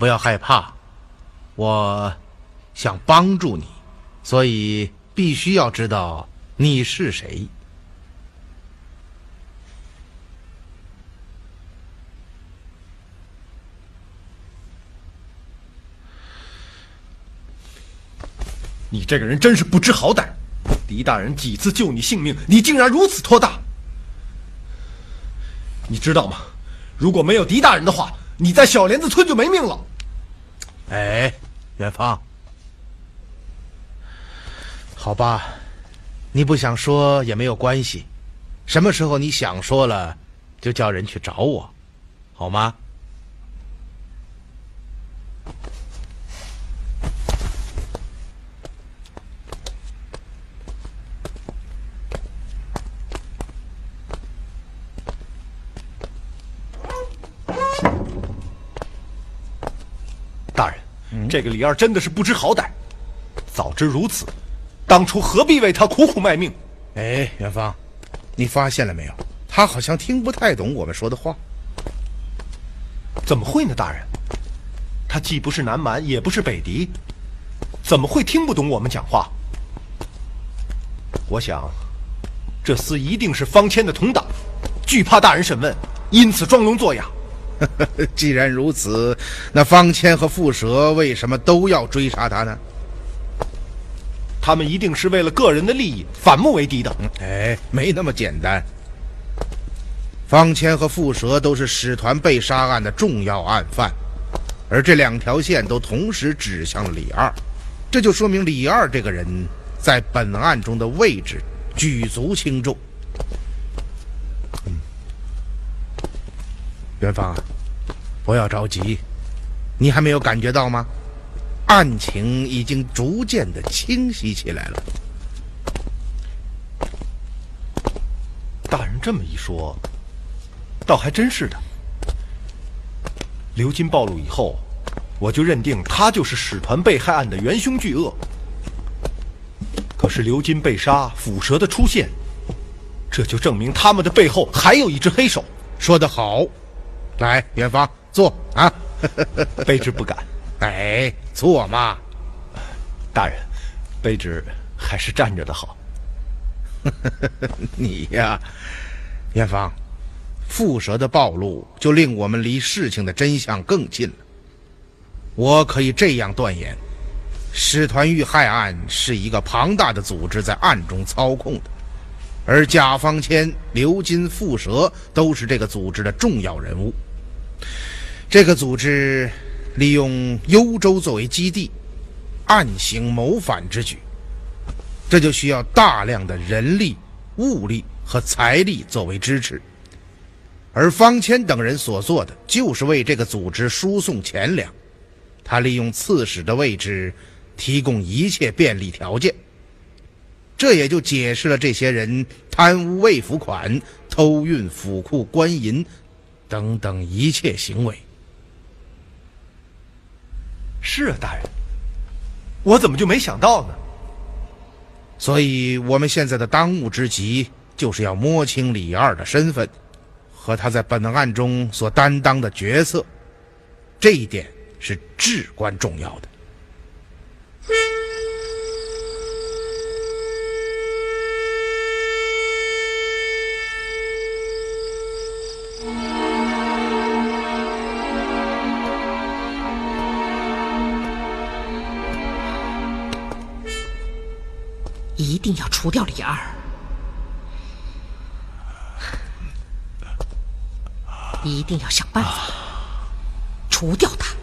不要害怕，我想帮助你，所以必须要知道你是谁。你这个人真是不知好歹！狄大人几次救你性命，你竟然如此托大！你知道吗？如果没有狄大人的话，你在小莲子村就没命了。哎，元芳，好吧，你不想说也没有关系，什么时候你想说了，就叫人去找我，好吗？大人，这个李二真的是不知好歹。早知如此，当初何必为他苦苦卖命？哎，元芳，你发现了没有？他好像听不太懂我们说的话。怎么会呢，大人？他既不是南蛮，也不是北狄，怎么会听不懂我们讲话？我想，这厮一定是方谦的同党，惧怕大人审问，因此装聋作哑。既然如此，那方谦和蝮蛇为什么都要追杀他呢？他们一定是为了个人的利益反目为敌的。哎，没那么简单。方谦和蝮蛇都是使团被杀案的重要案犯，而这两条线都同时指向了李二，这就说明李二这个人在本案中的位置举足轻重。元芳，不要着急，你还没有感觉到吗？案情已经逐渐的清晰起来了。大人这么一说，倒还真是的。刘金暴露以后，我就认定他就是使团被害案的元凶巨恶。可是刘金被杀，腐蛇的出现，这就证明他们的背后还有一只黑手。说得好。来，元芳，坐啊！卑职不敢。哎，坐嘛。大人，卑职还是站着的好。你呀，元芳，蝮蛇的暴露就令我们离事情的真相更近了。我可以这样断言：使团遇害案是一个庞大的组织在暗中操控的，而贾方谦、刘金、蝮蛇都是这个组织的重要人物。这个组织利用幽州作为基地，暗行谋反之举，这就需要大量的人力、物力和财力作为支持。而方谦等人所做的，就是为这个组织输送钱粮。他利用刺史的位置，提供一切便利条件。这也就解释了这些人贪污未付款、偷运府库官银等等一切行为。是啊，大人，我怎么就没想到呢？所以，我们现在的当务之急就是要摸清李二的身份和他在本案中所担当的角色，这一点是至关重要的。定要除掉李二，一定要想办法除掉他。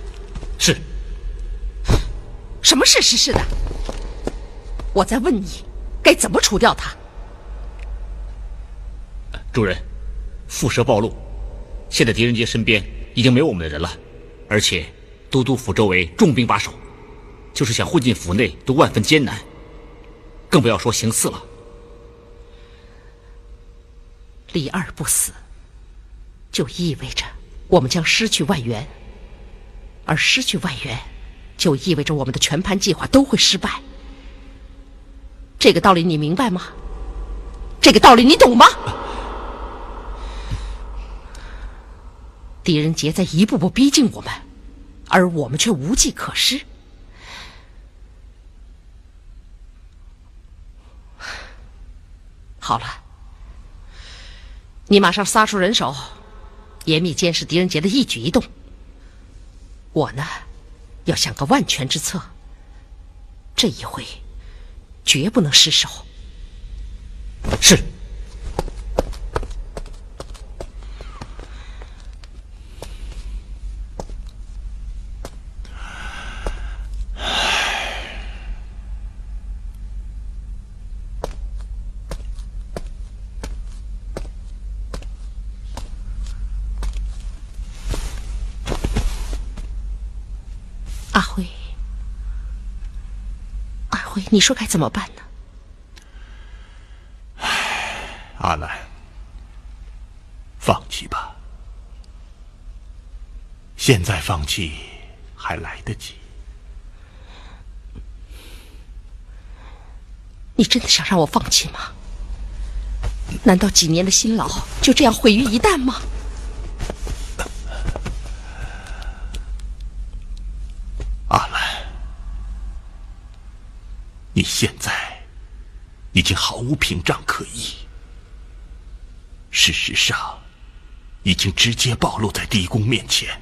是。什么是是是的？我在问你，该怎么除掉他？主人，蝮蛇暴露，现在狄仁杰身边已经没有我们的人了，而且都督府周围重兵把守，就是想混进府内都万分艰难。更不要说行刺了。李二不死，就意味着我们将失去外援，而失去外援，就意味着我们的全盘计划都会失败。这个道理你明白吗？这个道理你懂吗？狄仁杰在一步步逼近我们，而我们却无计可施。好了，你马上撒出人手，严密监视狄仁杰的一举一动。我呢，要想个万全之策。这一回，绝不能失手。是。你说该怎么办呢？阿兰，放弃吧。现在放弃还来得及。你真的想让我放弃吗？难道几年的辛劳就这样毁于一旦吗？现在已经毫无屏障可依，事实上，已经直接暴露在狄公面前。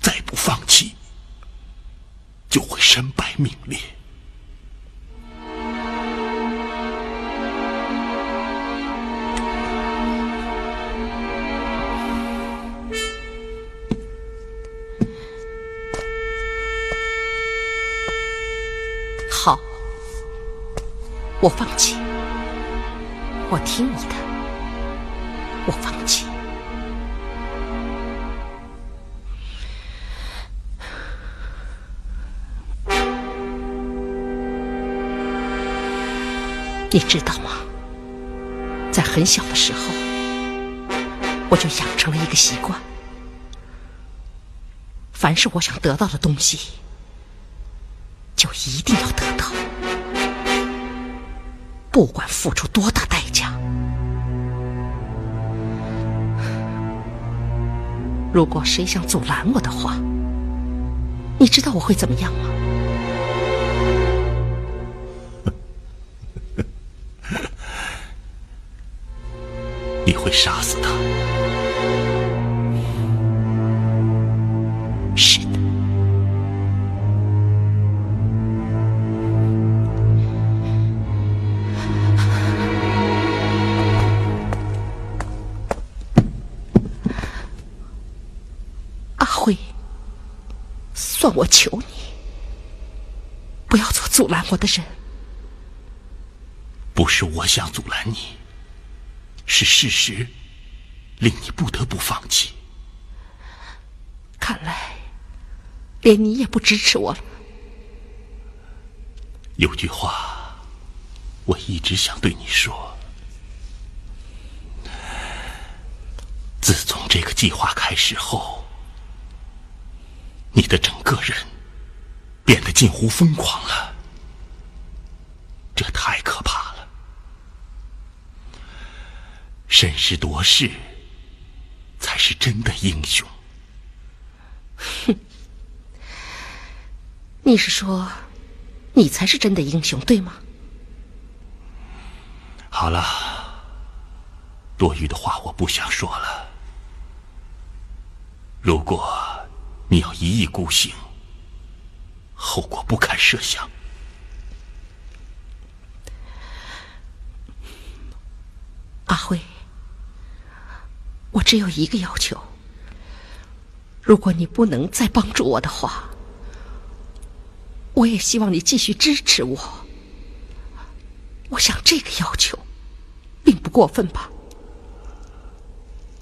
再不放弃，就会身败名裂。我放弃，我听你的，我放弃。你知道吗？在很小的时候，我就养成了一个习惯：凡是我想得到的东西，就一定要得到，不管付出多大代价。如果谁想阻拦我的话，你知道我会怎么样吗？你会杀死他。算我求你，不要做阻拦我的人。不是我想阻拦你，是事实令你不得不放弃。看来，连你也不支持我了。有句话，我一直想对你说：自从这个计划开始后，你的整个人变得近乎疯狂了，这太可怕了。审时度势，才是真的英雄。哼你是说，你才是真的英雄，对吗？好了，多余的话我不想说了。如果你要一意孤行，后果不堪设想。阿辉，我只有一个要求：如果你不能再帮助我的话，我也希望你继续支持我。我想这个要求并不过分吧？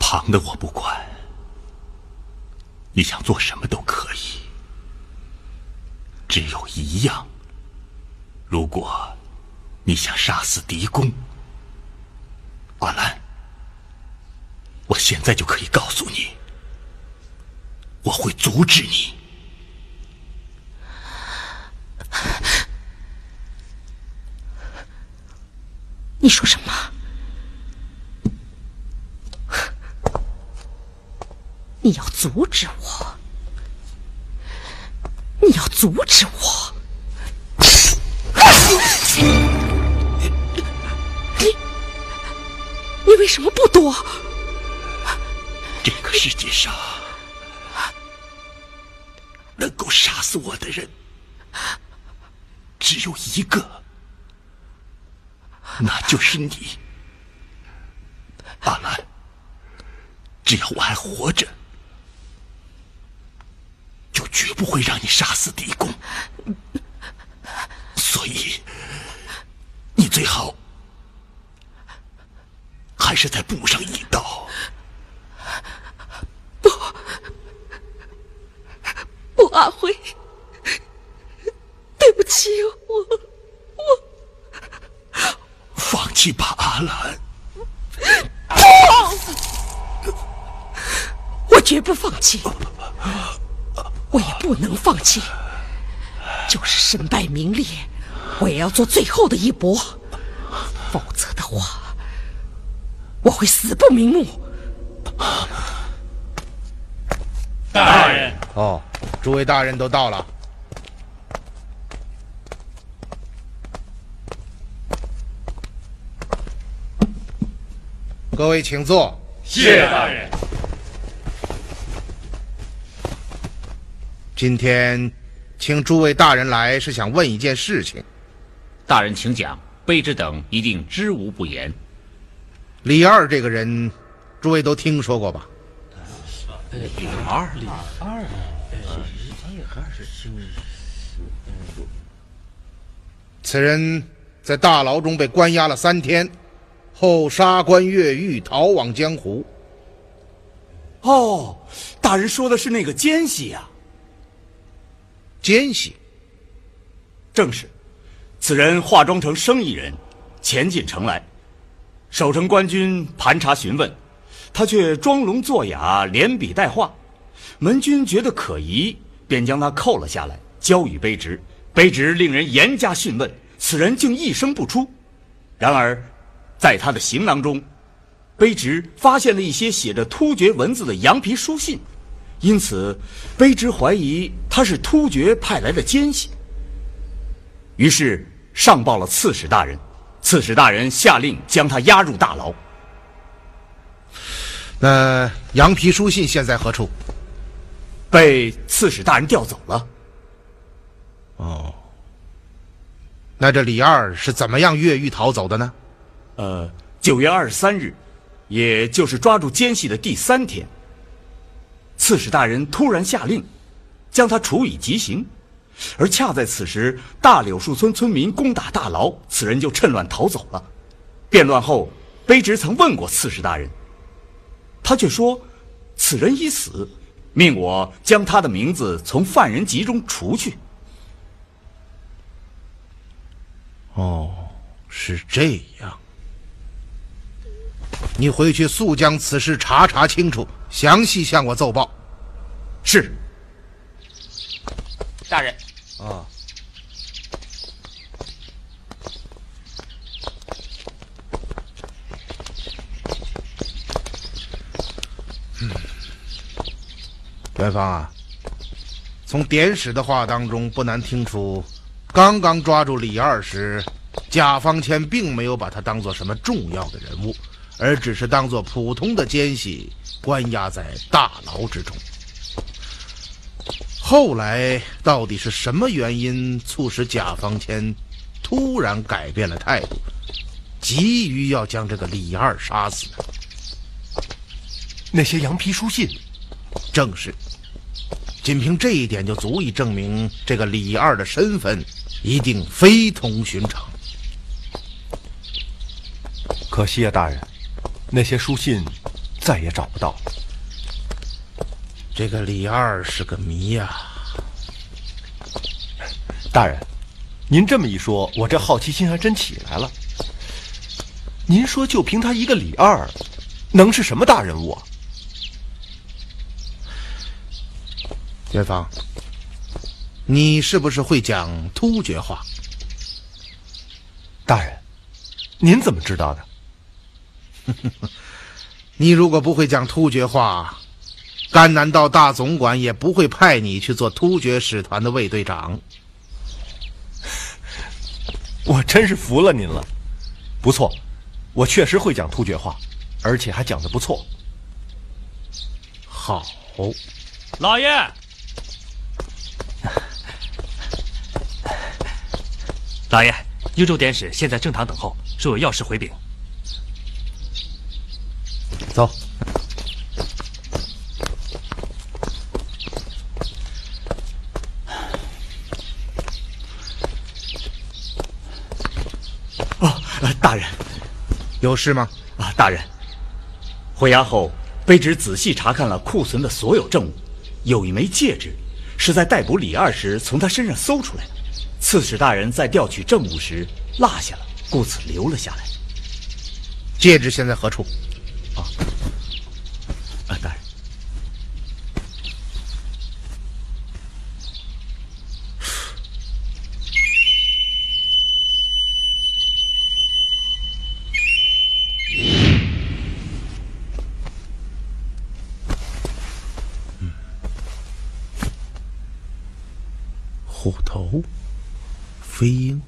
旁的我不管，你想做什么都可以。只有一样，如果你想杀死狄公，阿兰，我现在就可以告诉你，我会阻止你。你说什么？你要阻止我？你要阻止我？你你为什么不躲？这个世界上能够杀死我的人只有一个，那就是你，阿兰。只要我还活着，就绝不会让你杀死狄公。所以，你最好还是再补上一刀。不，不阿辉，对不起，我我放弃吧，阿兰。不我绝不放弃，不能放弃。就是身败名裂我也要做最后的一搏。否则的话我会死不瞑目。大人。哦诸位大人都到了。各位请坐。谢大人。今天，请诸位大人来是想问一件事情。大人请讲，卑职等一定知无不言。李二这个人，诸位都听说过吧？李二，李二，此人在大牢中被关押了三天，后杀官越狱，逃往江湖。哦，大人说的是那个奸细呀？奸细，正是。此人化妆成生意人，潜进城来，守城官军盘查询问，他却装聋作哑，连笔带画。门军觉得可疑，便将他扣了下来，交与卑职。卑职令人严加讯问，此人竟一声不出。然而，在他的行囊中，卑职发现了一些写着突厥文字的羊皮书信，因此，卑职怀疑他是突厥派来的奸细。于是上报了刺史大人，刺史大人下令将他押入大牢。那羊皮书信现在何处？被刺史大人调走了。哦，那这李二是怎么样越狱逃走的呢？呃，九月二十三日，也就是抓住奸细的第三天，刺史大人突然下令，将他处以极刑。而恰在此时，大柳树村村民攻打大牢，此人就趁乱逃走了。变乱后，卑职曾问过刺史大人，他却说，此人已死，命我将他的名字从犯人集中除去。哦，是这样。你回去速将此事查查清楚，详细向我奏报。是。大人。啊。嗯，元芳啊，从典史的话当中不难听出，刚刚抓住李二时，贾方谦并没有把他当做什么重要的人物，而只是当做普通的奸细关押在大牢之中。后来到底是什么原因促使贾方谦突然改变了态度，急于要将这个李二杀死？那些羊皮书信，正是。仅凭这一点就足以证明这个李二的身份一定非同寻常。可惜啊，大人，那些书信再也找不到了。这个李二是个谜呀，大人，您这么一说，我这好奇心还真起来了。您说，就凭他一个李二，能是什么大人物啊？元芳，你是不是会讲突厥话？大人，您怎么知道的？你如果不会讲突厥话，甘南道大总管也不会派你去做突厥使团的卫队长。我真是服了您了。不错，我确实会讲突厥话，而且还讲的不错。好，老爷。老爷，幽州典史现在正堂等候，说有要事回禀。走。大人，有事吗？啊，大人，回衙后，卑职仔细查看了库存的所有证物，有一枚戒指，是在逮捕李二时从他身上搜出来的。刺史大人在调取证物时落下了，故此留了下来。戒指现在何处？啊，啊，大人。虎头，飞鹰，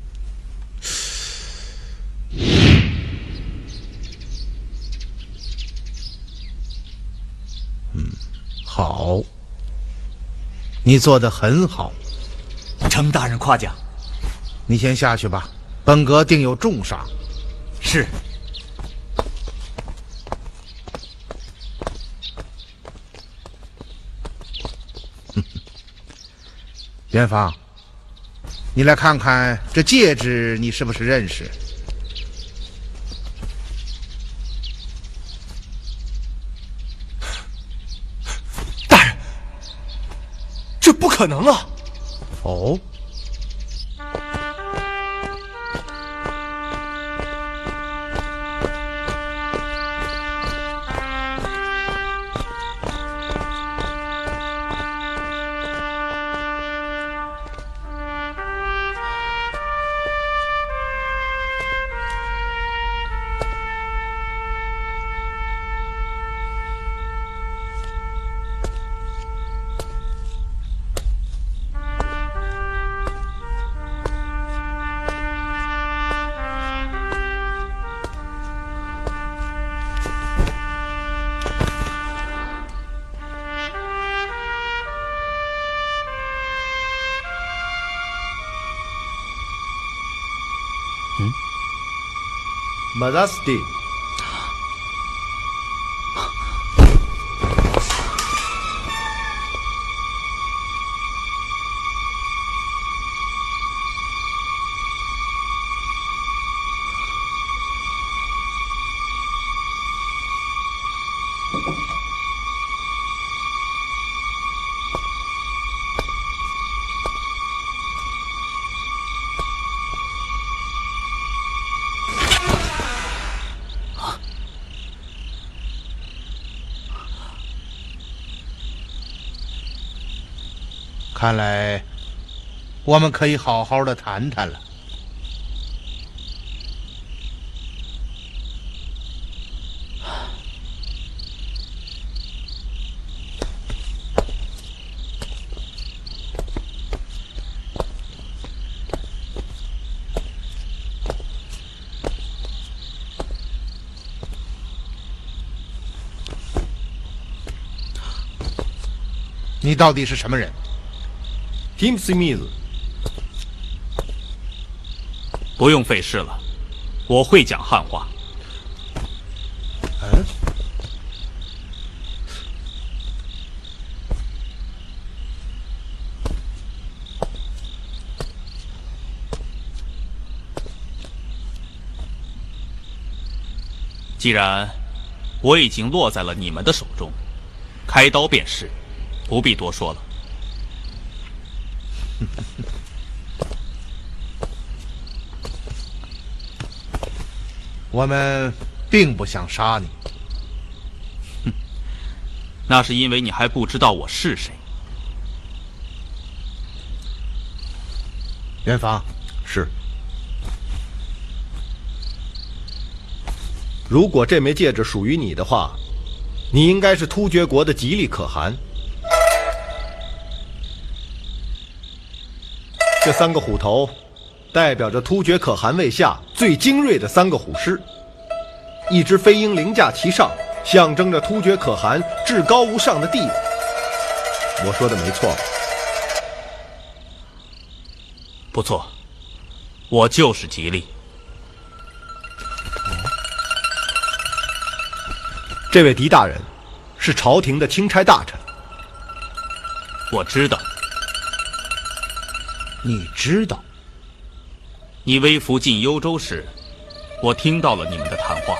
你做得很好，程大人夸奖。你先下去吧，本阁定有重赏。是。元芳，你来看看这戒指，你是不是认识？大人，这不可能啊！哦。pagaste 看来，我们可以好好的谈谈了。你到底是什么人？Tim Smith，不用费事了，我会讲汉话。嗯，既然我已经落在了你们的手中，开刀便是，不必多说了。我们并不想杀你，那是因为你还不知道我是谁。元芳，是。如果这枚戒指属于你的话，你应该是突厥国的吉利可汗。这三个虎头，代表着突厥可汗位下最精锐的三个虎师。一只飞鹰凌驾其上，象征着突厥可汗至高无上的地位。我说的没错吧？不错，我就是吉利。这位狄大人，是朝廷的钦差大臣。我知道，你知道，你微服进幽州时，我听到了你们的谈话。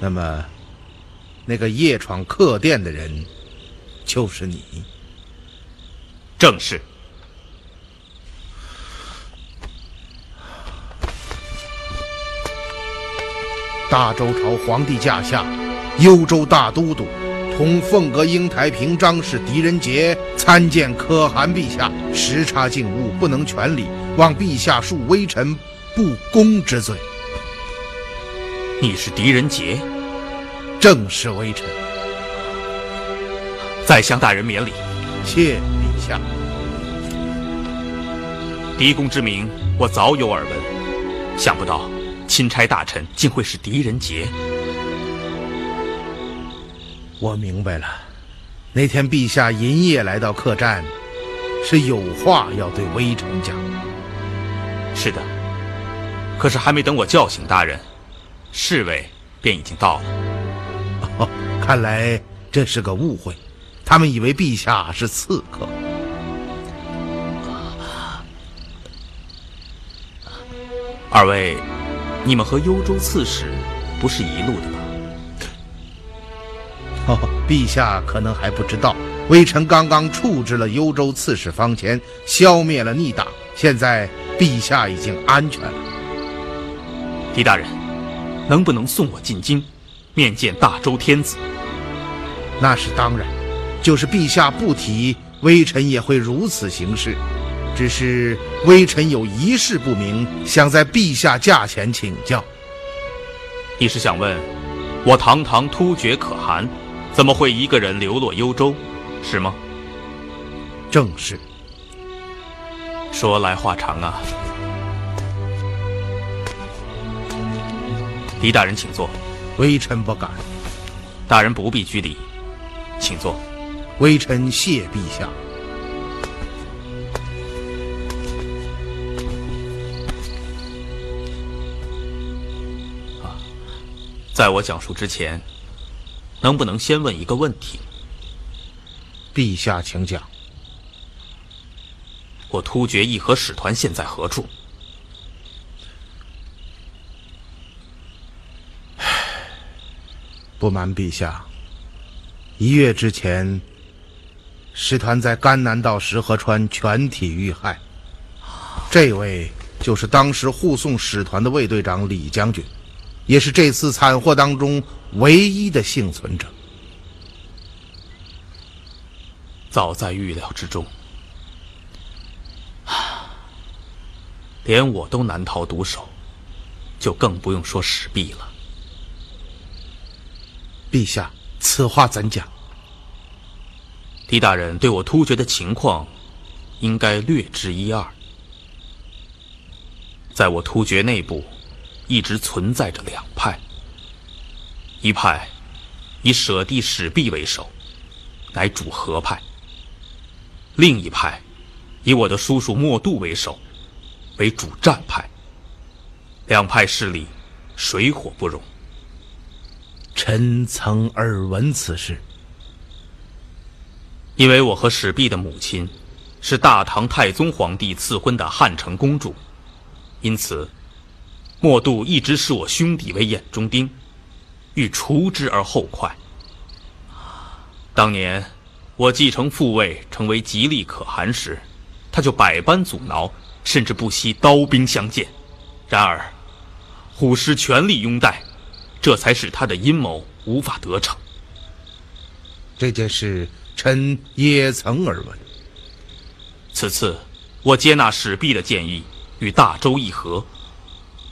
那么，那个夜闯客店的人，就是你。正是。大周朝皇帝驾下，幽州大都督，同凤阁英台平章事狄仁杰参见可汗陛下，时差境务，不能全礼，望陛下恕微臣不恭之罪。你是狄仁杰？正是微臣。在向大人免礼。谢陛下。狄公之名，我早有耳闻，想不到钦差大臣竟会是狄仁杰。我明白了，那天陛下银夜来到客栈，是有话要对微臣讲。是的，可是还没等我叫醒大人，侍卫便已经到了。哦，看来这是个误会，他们以为陛下是刺客。二位，你们和幽州刺史不是一路的吧？哦，陛下可能还不知道，微臣刚刚处置了幽州刺史方谦，消灭了逆党，现在陛下已经安全了。狄大人，能不能送我进京，面见大周天子？那是当然，就是陛下不提，微臣也会如此行事。只是微臣有一事不明，想在陛下驾前请教。你是想问，我堂堂突厥可汗，怎么会一个人流落幽州，是吗？正是。说来话长啊。狄大人，请坐。微臣不敢。大人不必拘礼，请坐。微臣谢陛下。在我讲述之前，能不能先问一个问题？陛下，请讲。我突厥议和使团现在何处？不瞒陛下，一月之前，使团在甘南道石河川全体遇害。这位就是当时护送使团的卫队长李将军。也是这次惨祸当中唯一的幸存者，早在预料之中。连我都难逃毒手，就更不用说史弼了。陛下，此话怎讲？狄大人对我突厥的情况，应该略知一二。在我突厥内部。一直存在着两派，一派以舍弟史弼为首，乃主和派；另一派以我的叔叔莫度为首，为主战派。两派势力水火不容。臣曾耳闻此事，因为我和史弼的母亲是大唐太宗皇帝赐婚的汉城公主，因此。莫度一直视我兄弟为眼中钉，欲除之而后快。当年我继承父位，成为吉利可汗时，他就百般阻挠，甚至不惜刀兵相见。然而，虎师全力拥戴，这才使他的阴谋无法得逞。这件事，臣也曾耳闻。此次我接纳史弼的建议，与大周议和。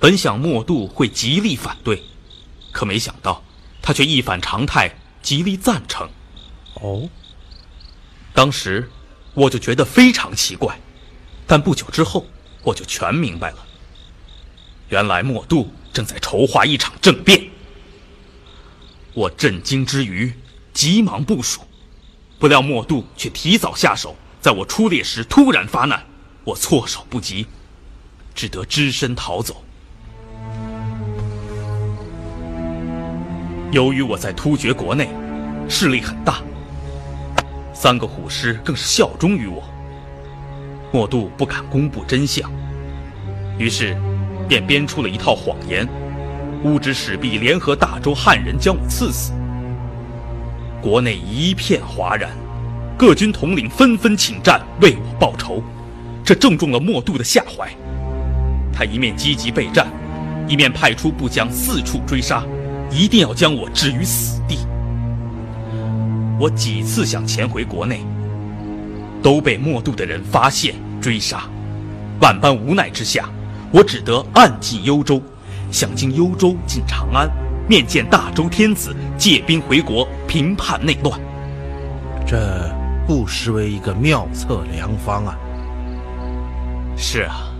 本想莫度会极力反对，可没想到他却一反常态，极力赞成。哦，当时我就觉得非常奇怪，但不久之后我就全明白了。原来莫度正在筹划一场政变。我震惊之余，急忙部署，不料莫度却提早下手，在我出猎时突然发难，我措手不及，只得只身逃走。由于我在突厥国内势力很大，三个虎师更是效忠于我。莫度不敢公布真相，于是便编出了一套谎言，诬指史弼联合大周汉人将我赐死。国内一片哗然，各军统领纷纷请战为我报仇，这正中了莫度的下怀。他一面积极备战，一面派出部将四处追杀。一定要将我置于死地。我几次想潜回国内，都被莫度的人发现追杀。万般无奈之下，我只得暗进幽州，想经幽州进长安，面见大周天子，借兵回国，平叛内乱。这不失为一个妙策良方啊！是啊，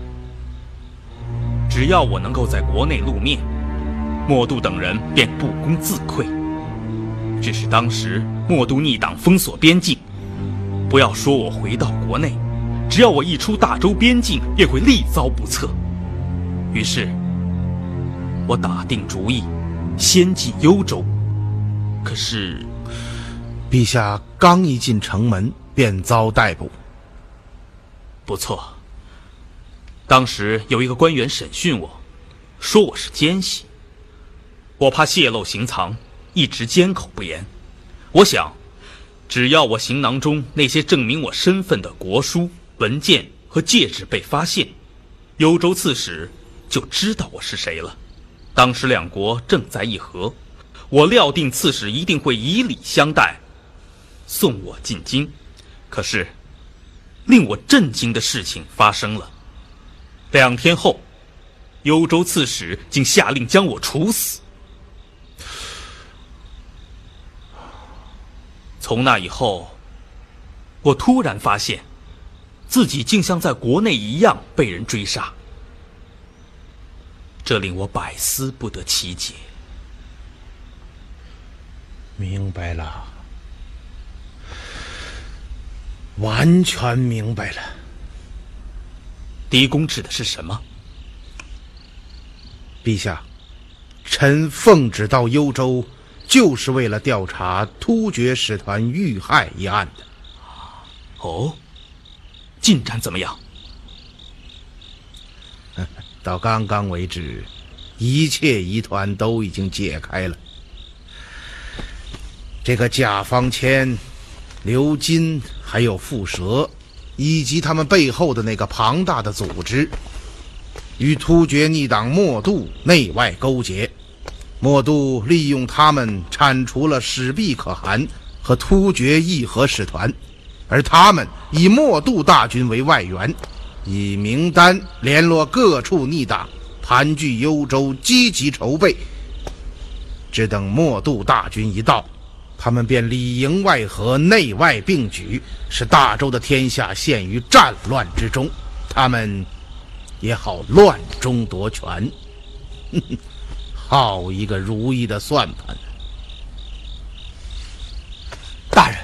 只要我能够在国内露面，莫度等人便不攻自溃。只是当时莫度逆党封锁边境，不要说我回到国内，只要我一出大周边境，便会力遭不测。于是，我打定主意，先进幽州。可是，陛下刚一进城门，便遭逮捕。不错。当时有一个官员审讯我，说我是奸细。我怕泄露行藏，一直缄口不言。我想，只要我行囊中那些证明我身份的国书、文件和戒指被发现，幽州刺史就知道我是谁了。当时两国正在议和，我料定刺史一定会以礼相待，送我进京。可是，令我震惊的事情发生了。两天后，幽州刺史竟下令将我处死。从那以后，我突然发现，自己竟像在国内一样被人追杀，这令我百思不得其解。明白了，完全明白了。狄公指的是什么？陛下，臣奉旨到幽州，就是为了调查突厥使团遇害一案的。哦，进展怎么样？到刚刚为止，一切疑团都已经解开了。这个贾方谦、刘金还有傅蛇。以及他们背后的那个庞大的组织，与突厥逆党莫度内外勾结。莫度利用他们铲除了史毕可汗和突厥议和使团，而他们以莫度大军为外援，以名单联络各处逆党，盘踞幽州，积极筹备。只等莫度大军一到。他们便里应外合，内外并举，使大周的天下陷于战乱之中。他们也好乱中夺权，哼 哼好一个如意的算盘！大人，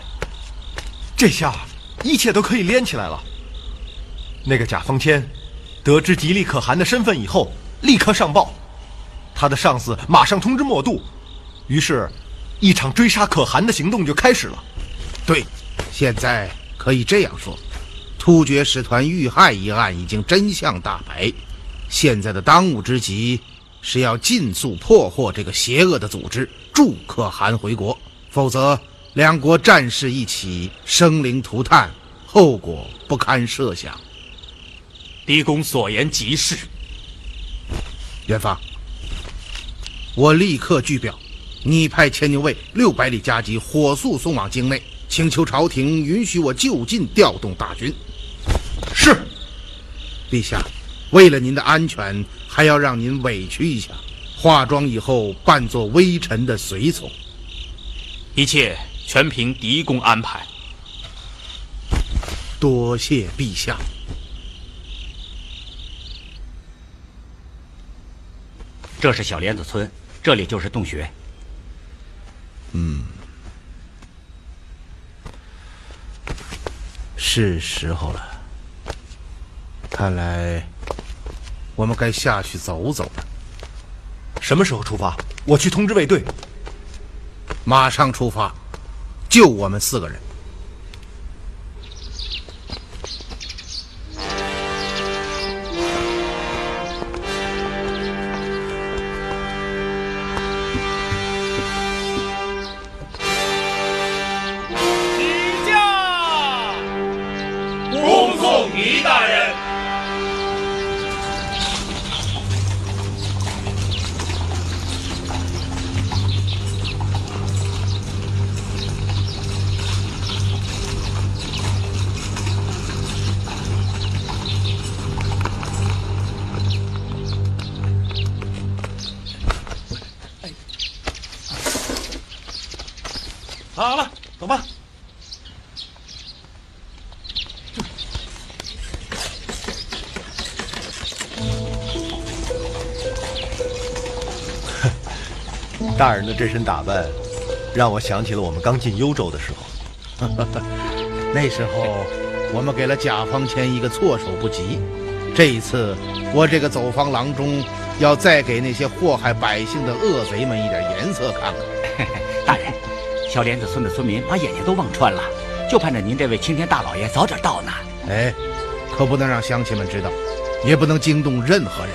这下一切都可以连起来了。那个贾方谦得知吉利可汗的身份以后，立刻上报，他的上司马上通知莫度，于是。一场追杀可汗的行动就开始了。对，现在可以这样说：突厥使团遇害一案已经真相大白，现在的当务之急是要尽速破获这个邪恶的组织，助可汗回国。否则，两国战事一起，生灵涂炭，后果不堪设想。狄公所言极是。元芳，我立刻据表。你派牵牛卫六百里加急，火速送往京内，请求朝廷允许我就近调动大军。是，陛下，为了您的安全，还要让您委屈一下，化妆以后扮作微臣的随从。一切全凭狄公安排。多谢陛下。这是小莲子村，这里就是洞穴。嗯，是时候了。看来我们该下去走走了。什么时候出发？我去通知卫队。马上出发，就我们四个人。大人的这身打扮，让我想起了我们刚进幽州的时候。那时候，我们给了甲方谦一个措手不及。这一次，我这个走方郎中，要再给那些祸害百姓的恶贼们一点颜色看看。大人，小莲子村的村民把眼睛都望穿了，就盼着您这位青天大老爷早点到呢。哎，可不能让乡亲们知道，也不能惊动任何人。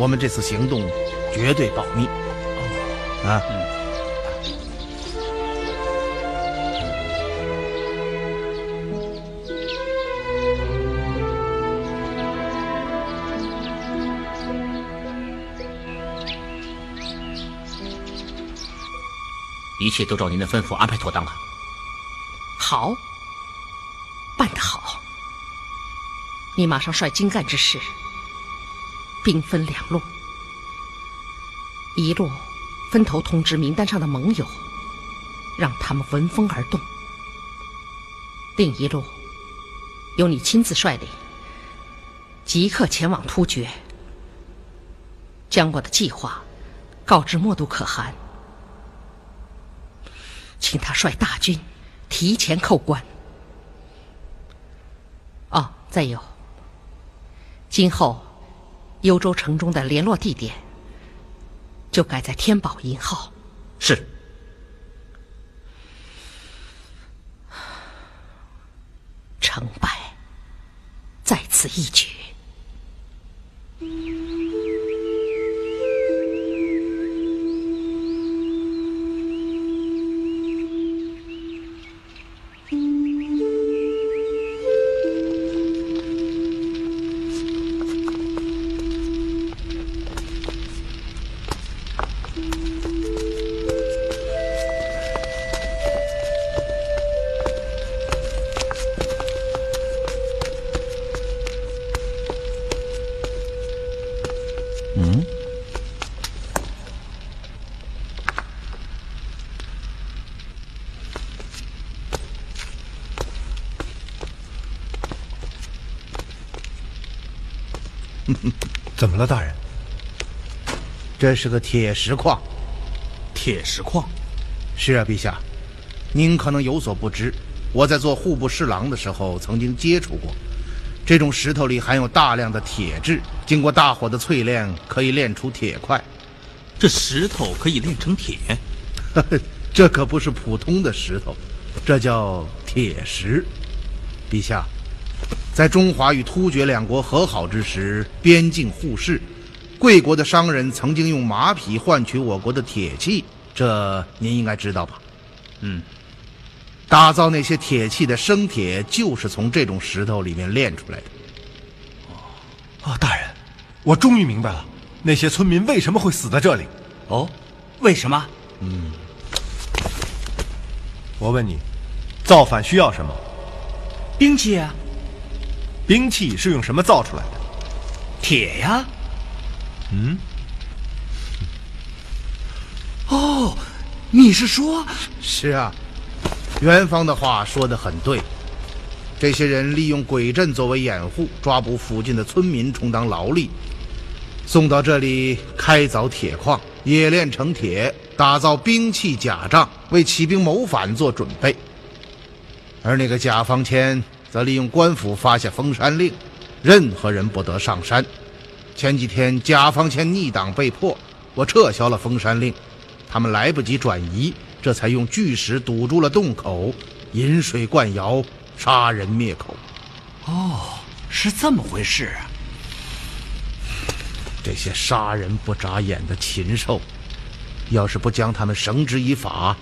我们这次行动绝对保密。啊。一切都照您的吩咐安排妥当了。好，办得好。你马上率精干之士，兵分两路，一路分头通知名单上的盟友，让他们闻风而动；另一路由你亲自率领，即刻前往突厥，将我的计划告知默都可汗。请他率大军提前扣关。哦，再有，今后幽州城中的联络地点就改在天宝银号。是。成败在此一举。怎么了，大人？这是个铁石矿。铁石矿？是啊，陛下。您可能有所不知，我在做户部侍郎的时候曾经接触过。这种石头里含有大量的铁质，经过大火的淬炼，可以炼出铁块。这石头可以炼成铁？这可不是普通的石头，这叫铁石。陛下。在中华与突厥两国和好之时，边境互市，贵国的商人曾经用马匹换取我国的铁器，这您应该知道吧？嗯，打造那些铁器的生铁就是从这种石头里面炼出来的。哦，大人，我终于明白了，那些村民为什么会死在这里。哦，为什么？嗯，我问你，造反需要什么？兵器啊。兵器是用什么造出来的？铁呀。嗯。哦，你是说？是啊，元芳的话说的很对。这些人利用鬼阵作为掩护，抓捕附近的村民充当劳力，送到这里开凿铁矿，冶炼成铁，打造兵器甲仗，为起兵谋反做准备。而那个贾方谦。则利用官府发下封山令，任何人不得上山。前几天贾方谦逆党被迫，我撤销了封山令，他们来不及转移，这才用巨石堵住了洞口，引水灌窑，杀人灭口。哦，是这么回事啊！这些杀人不眨眼的禽兽，要是不将他们绳之以法，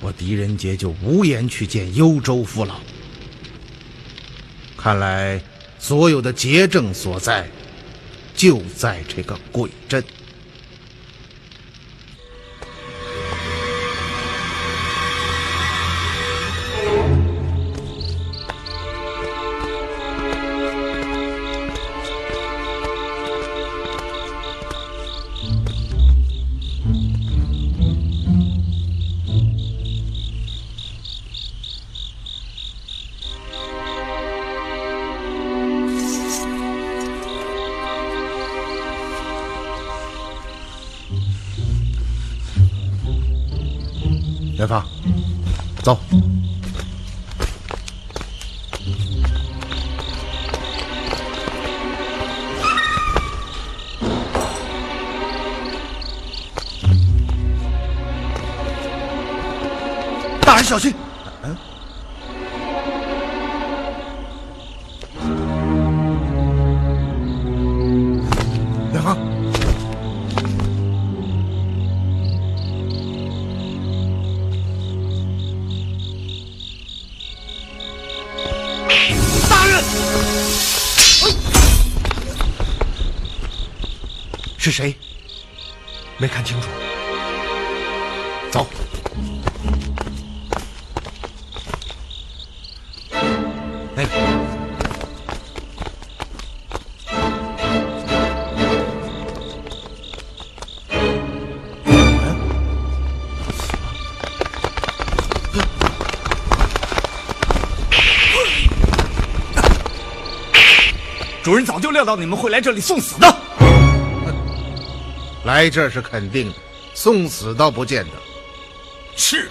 我狄仁杰就无颜去见幽州父老。看来，所有的结症所在，就在这个鬼阵。走。大人小心！料到你们会来这里送死的。来这是肯定的，送死倒不见得。是，